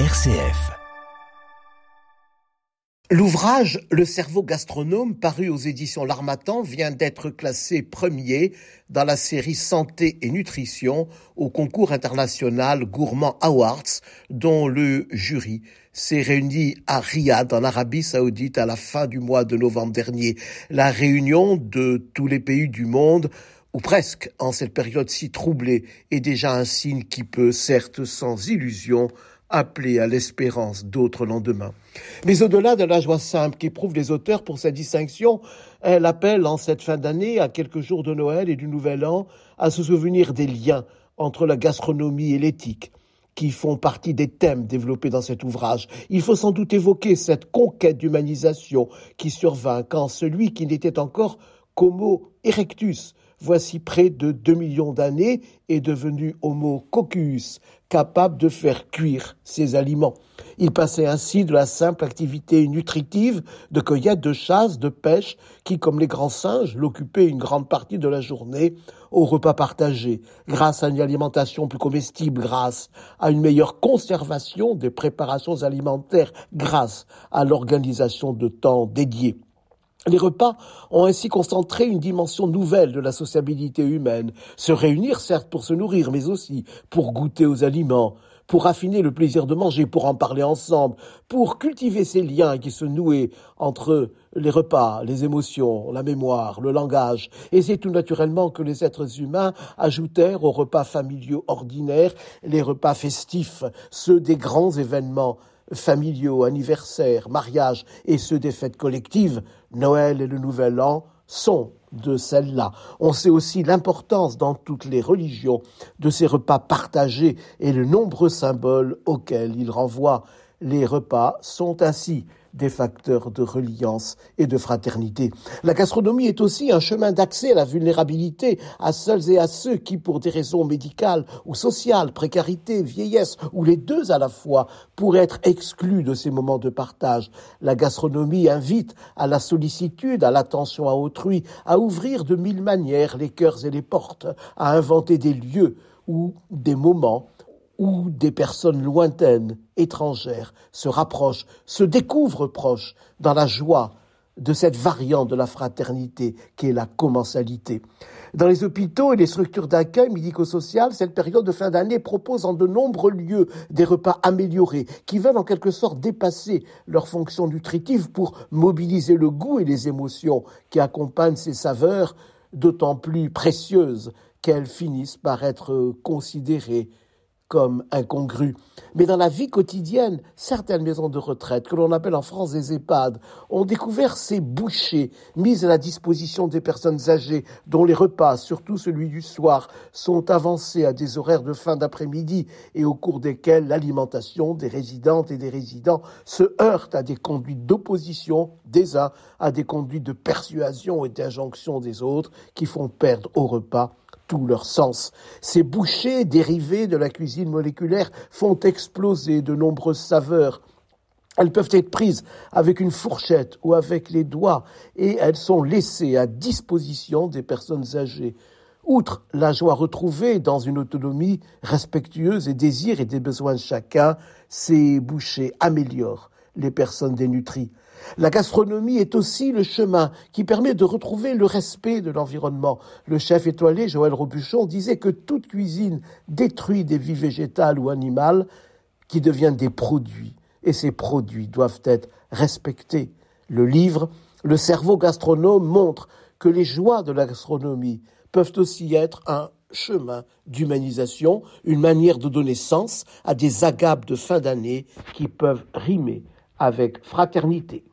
RCF. L'ouvrage Le cerveau gastronome, paru aux éditions L'Armatan, vient d'être classé premier dans la série Santé et Nutrition au concours international Gourmand Awards, dont le jury s'est réuni à Riyad, en Arabie Saoudite, à la fin du mois de novembre dernier. La réunion de tous les pays du monde ou presque en cette période si troublée, est déjà un signe qui peut, certes sans illusion, appeler à l'espérance d'autres lendemains. Mais au-delà de la joie simple qu'éprouvent les auteurs pour cette distinction, elle appelle en cette fin d'année, à quelques jours de Noël et du Nouvel An, à se souvenir des liens entre la gastronomie et l'éthique qui font partie des thèmes développés dans cet ouvrage. Il faut sans doute évoquer cette conquête d'humanisation qui survint quand celui qui n'était encore qu'Homo erectus voici près de deux millions d'années, est devenu Homo coccus, capable de faire cuire ses aliments. Il passait ainsi de la simple activité nutritive de cueillette, de chasse, de pêche, qui, comme les grands singes, l'occupait une grande partie de la journée, au repas partagé, grâce à une alimentation plus comestible, grâce à une meilleure conservation des préparations alimentaires, grâce à l'organisation de temps dédiés. Les repas ont ainsi concentré une dimension nouvelle de la sociabilité humaine, se réunir certes pour se nourrir, mais aussi pour goûter aux aliments, pour affiner le plaisir de manger, pour en parler ensemble, pour cultiver ces liens qui se nouaient entre les repas, les émotions, la mémoire, le langage. Et c'est tout naturellement que les êtres humains ajoutèrent aux repas familiaux ordinaires les repas festifs, ceux des grands événements familiaux, anniversaires, mariages et ceux des fêtes collectives, Noël et le Nouvel An, sont de celles-là. On sait aussi l'importance dans toutes les religions de ces repas partagés et le nombreux symboles auxquels ils renvoient. Les repas sont ainsi des facteurs de reliance et de fraternité. La gastronomie est aussi un chemin d'accès à la vulnérabilité, à celles et à ceux qui, pour des raisons médicales ou sociales, précarité, vieillesse, ou les deux à la fois, pourraient être exclus de ces moments de partage. La gastronomie invite à la sollicitude, à l'attention à autrui, à ouvrir de mille manières les cœurs et les portes, à inventer des lieux ou des moments où des personnes lointaines, étrangères, se rapprochent, se découvrent proches dans la joie de cette variante de la fraternité qui est la commensalité. Dans les hôpitaux et les structures d'accueil médico-social, cette période de fin d'année propose en de nombreux lieux des repas améliorés qui veulent en quelque sorte dépasser leurs fonctions nutritives pour mobiliser le goût et les émotions qui accompagnent ces saveurs d'autant plus précieuses qu'elles finissent par être considérées comme incongru. Mais dans la vie quotidienne, certaines maisons de retraite, que l'on appelle en France des EHPAD, ont découvert ces bouchées mises à la disposition des personnes âgées, dont les repas, surtout celui du soir, sont avancés à des horaires de fin d'après-midi et au cours desquels l'alimentation des résidentes et des résidents se heurte à des conduites d'opposition des uns, à des conduites de persuasion et d'injonction des autres, qui font perdre au repas tout leur sens. Ces bouchées dérivées de la cuisine moléculaire font exploser de nombreuses saveurs. Elles peuvent être prises avec une fourchette ou avec les doigts et elles sont laissées à disposition des personnes âgées. Outre la joie retrouvée dans une autonomie respectueuse des désirs et des besoins de chacun, ces bouchées améliorent les personnes dénutries. La gastronomie est aussi le chemin qui permet de retrouver le respect de l'environnement. Le chef étoilé Joël Robuchon disait que toute cuisine détruit des vies végétales ou animales qui deviennent des produits. Et ces produits doivent être respectés. Le livre, Le cerveau gastronome montre que les joies de la gastronomie peuvent aussi être un chemin d'humanisation, une manière de donner sens à des agapes de fin d'année qui peuvent rimer avec fraternité.